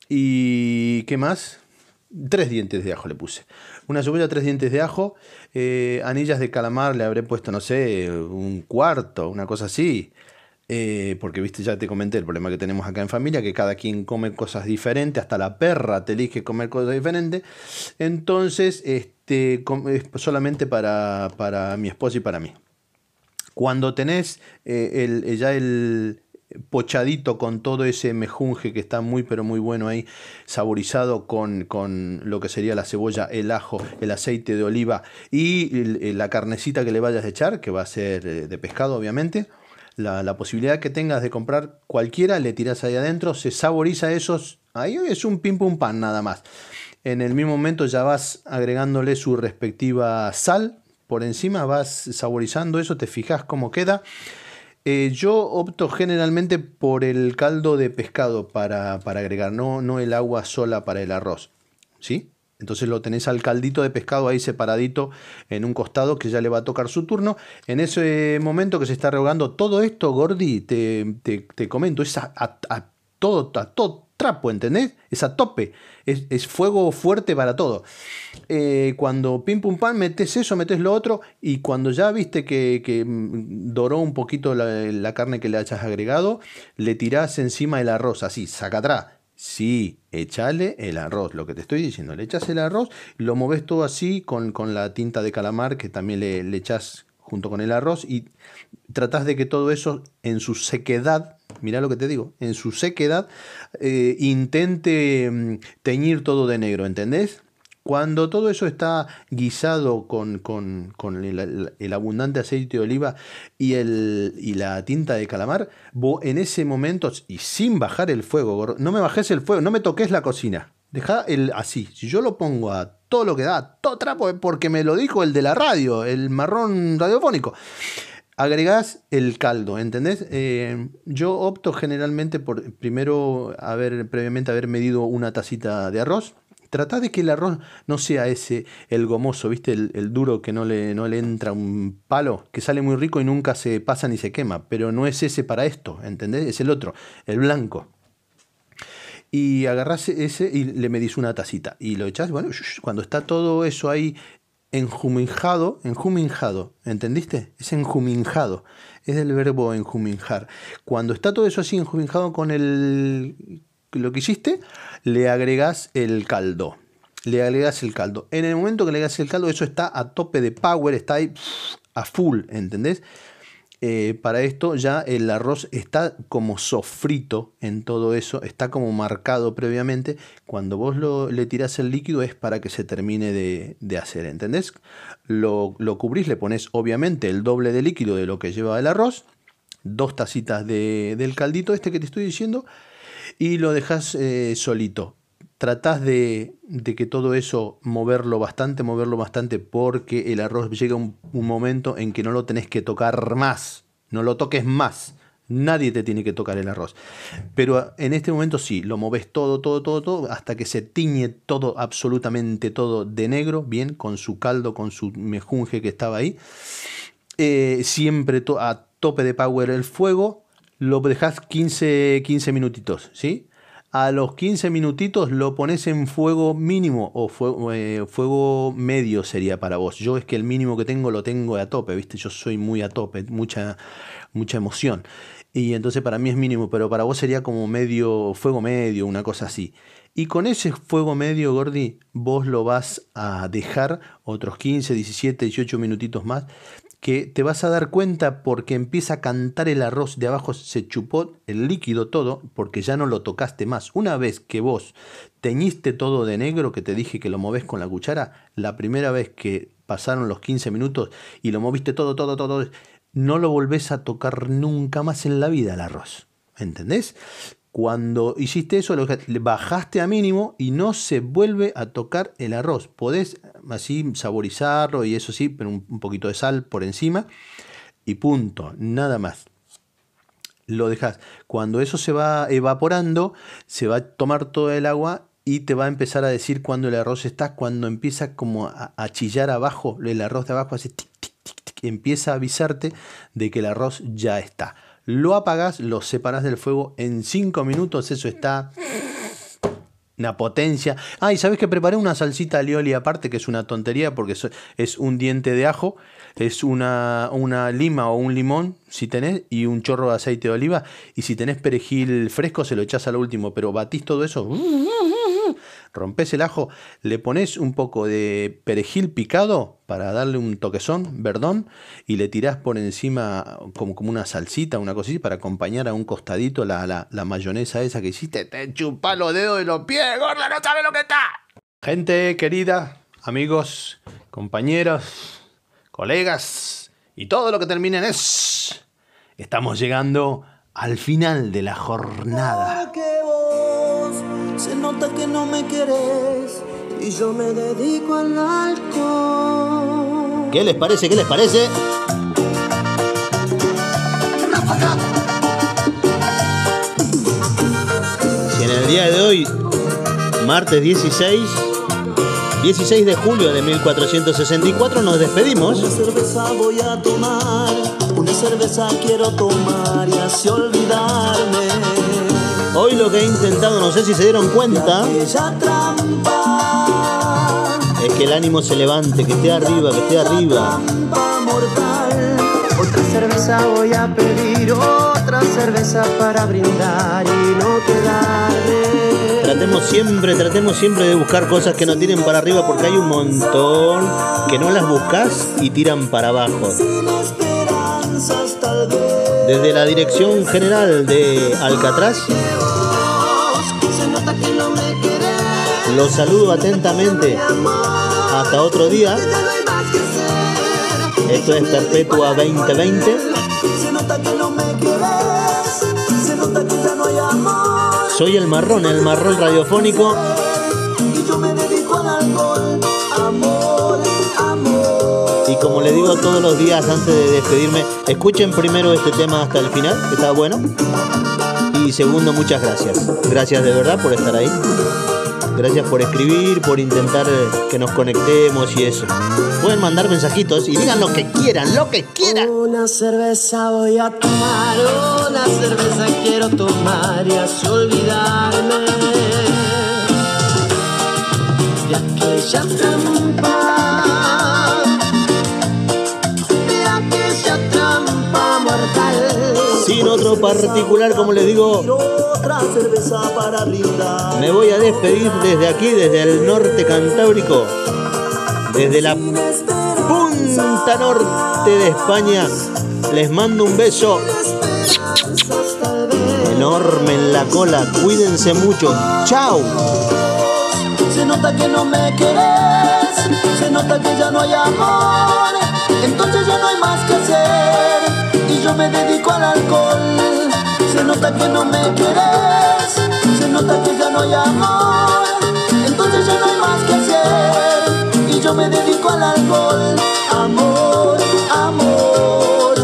y ¿qué más? Tres dientes de ajo le puse. Una cebolla, tres dientes de ajo, eh, anillas de calamar le habré puesto, no sé, un cuarto, una cosa así. Eh, porque, viste, ya te comenté el problema que tenemos acá en familia, que cada quien come cosas diferentes, hasta la perra te elige comer cosas diferentes. Entonces, este, com- es solamente para, para mi esposa y para mí. Cuando tenés eh, el, eh, ya el pochadito con todo ese mejunje que está muy pero muy bueno ahí, saborizado con, con lo que sería la cebolla, el ajo, el aceite de oliva y el- la carnecita que le vayas a echar, que va a ser eh, de pescado obviamente, la, la posibilidad que tengas de comprar cualquiera, le tirás ahí adentro, se saboriza esos, ahí es un pim pum pan nada más. En el mismo momento ya vas agregándole su respectiva sal por encima, vas saborizando eso, te fijas cómo queda. Eh, yo opto generalmente por el caldo de pescado para, para agregar, no, no el agua sola para el arroz. ¿Sí? Entonces lo tenés al caldito de pescado ahí separadito en un costado que ya le va a tocar su turno. En ese momento que se está rehogando todo esto, Gordi, te, te- te comento, es a, todo, a todo trapo, ¿entendés? Es a tope, es, fuego fuerte para todo. Eh, cuando pim pum pam, metes eso, metes lo otro, y cuando ya viste que, mm, doró un poquito la, la carne que le hayas agregado, le tirás encima el arroz, así, saca atrás. Sí, echale el arroz, lo que te estoy diciendo, le echas el arroz, lo moves todo así con, con la tinta de calamar que también le, le echas junto con el arroz y tratás de que todo eso en su sequedad, mira lo que te digo, en su sequedad eh, intente mm, teñir todo de negro, ¿entendés? Cuando todo eso está guisado con, con- con el, abundante aceite de oliva y, el, y la tinta de calamar, vos en ese momento, y sin bajar el fuego, no me bajes el fuego, no me toques la cocina. Deja el así. Si yo lo pongo a todo lo que da, todo trapo, porque me lo dijo el de la radio, el marrón radiofónico. Agregás el caldo, ¿entendés? Eh, yo opto generalmente por primero haber previamente haber medido una tacita de arroz. Tratá de que el arroz no sea ese, el gomoso, ¿viste? El, el duro que no le, no le entra un palo, que sale muy rico y nunca se pasa ni se quema. Pero no es ese para esto, ¿entendés? Es el otro, el blanco. Y agarrás ese y le medís una tacita. Y lo echás, bueno, cuando está todo eso ahí enjuminjado, enjuminjado, ¿entendiste? Es enjuminjado. Es del verbo enjuminjar. Cuando está todo eso así enjuminjado con el lo que hiciste, le agregas el caldo. Le agregas el caldo. En el momento que le agregas el caldo, eso está a tope de power, está ahí a full, ¿entendés? Eh, para esto ya el arroz está como sofrito en todo eso, está como marcado previamente. Cuando vos lo, le tirás el líquido es para que se termine de, de hacer, ¿entendés? Lo, lo cubrís, le pones obviamente el doble de líquido de lo que lleva el arroz, dos tacitas de- del caldito este que te estoy diciendo, y lo dejas eh, solito. Tratás de, que todo eso moverlo bastante, moverlo bastante, porque el arroz llega un, momento en que no lo tenés que tocar más, no lo toques más. Nadie te tiene que tocar el arroz. Pero en este momento sí, lo moves todo, todo, todo, todo, hasta que se tiñe todo, absolutamente todo de negro, bien, con su caldo, con su mejunje que estaba ahí. Eh, siempre a tope de power el fuego, lo dejas 15, 15 minutitos, ¿sí? A los 15 minutitos lo pones en fuego mínimo o fuego, eh, fuego medio sería para vos. Yo es que el mínimo que tengo lo tengo a tope, ¿viste? Yo soy muy a tope, mucha, mucha emoción. Y entonces para mí es mínimo, pero para vos sería como medio, fuego medio, una cosa así. Y con ese fuego medio, Gordi, vos lo vas a dejar otros 15, 17, 18 minutitos más, que te vas a dar cuenta porque empieza a cantar el arroz de abajo, se chupó el líquido todo, porque ya no lo tocaste más. Una vez que vos teñiste todo de negro, que te dije que lo moves con la cuchara, la primera vez que pasaron los 15 minutos y lo moviste todo, todo, todo, no lo volvés a tocar nunca más en la vida el arroz. ¿Entendés? Cuando hiciste eso, bajaste a mínimo y no se vuelve a tocar el arroz. Podés así saborizarlo y eso sí, pero un, poquito de sal por encima y punto, nada más. Lo dejas. Cuando eso se va evaporando, se va a tomar todo el agua y te va a empezar a decir cuando el arroz está, cuando empieza como a, chillar abajo, el arroz de abajo hace tic, empieza a avisarte de que el arroz ya está. Lo apagas, lo separas del fuego en 5 minutos, eso está una potencia. Ah, y sabes que preparé una salsita alioli aparte, que es una tontería, porque es un diente de ajo, es una, una lima o un limón, si tenés, y un chorro de aceite de oliva. Y si tenés perejil fresco, se lo echás al último, pero batís todo eso, rompes el ajo, le pones un poco de perejil picado para darle un toquezón, verdón, y le tirás por encima como, como una salsita, una cosita, para acompañar a un costadito la, la, la mayonesa esa que hiciste. Te chupa los dedos de los pies, gorda, no sabes lo que está. Gente querida, amigos, compañeros, colegas y todo lo que termine en es. Estamos llegando al final de la jornada. Se nota que no me querés y yo me dedico al alcohol. ¿Qué les parece? ¿Qué les parece? Si en el día de hoy, martes 16, 16 de julio de 1464, nos despedimos. Una cerveza voy a tomar, una cerveza quiero tomar y así olvidarme. Hoy lo que he intentado, no sé si se dieron cuenta, es que el ánimo se levante, que esté arriba, que esté arriba. Otra cerveza voy a pedir, otra cerveza para brindar y no quedarme. Tratemos siempre, tratemos siempre de buscar cosas que no tiren para arriba porque hay un montón que no las buscas y tiran para abajo. Sin esperanzas tal vez. Desde la Dirección General de Alcatraz, los saludo atentamente. Hasta otro día. Esto es Perpetua 2020. Se nota que no me querés. Se nota que ya no hay amor. Soy el marrón, el marrón radiofónico. Como le digo todos los días antes de despedirme, escuchen primero este tema hasta el final, que está bueno. Y segundo, muchas gracias. Gracias de verdad por estar ahí. Gracias por escribir, por intentar eh, que nos conectemos y eso. Pueden mandar mensajitos y digan lo que quieran, lo que quieran. Una cerveza voy a tomar, una cerveza quiero tomar y así olvidarme aquella trampa, Particular, como les digo, me voy a despedir desde aquí, desde el norte cantábrico, desde la punta norte de España. Les mando un beso enorme en la cola. Cuídense mucho. Chao. Se nota que no me querés, se nota que ya no hay amor, entonces ya no hay más que hacer y yo me dedico al alcohol. Se nota que no me querés, se nota que ya no hay amor, entonces ya no hay más que hacer y yo me dedico al alcohol. Amor, amor,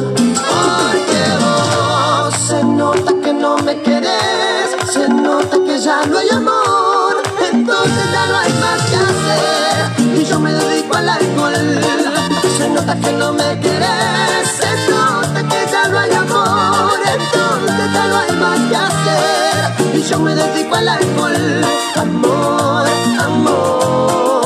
porque vos se nota que no me querés, se nota que ya no hay amor, entonces ya no hay más que hacer y yo me dedico al alcohol. Se nota que no me querés, no hay más que hacer y yo me dedico al alcohol. Amor, amor.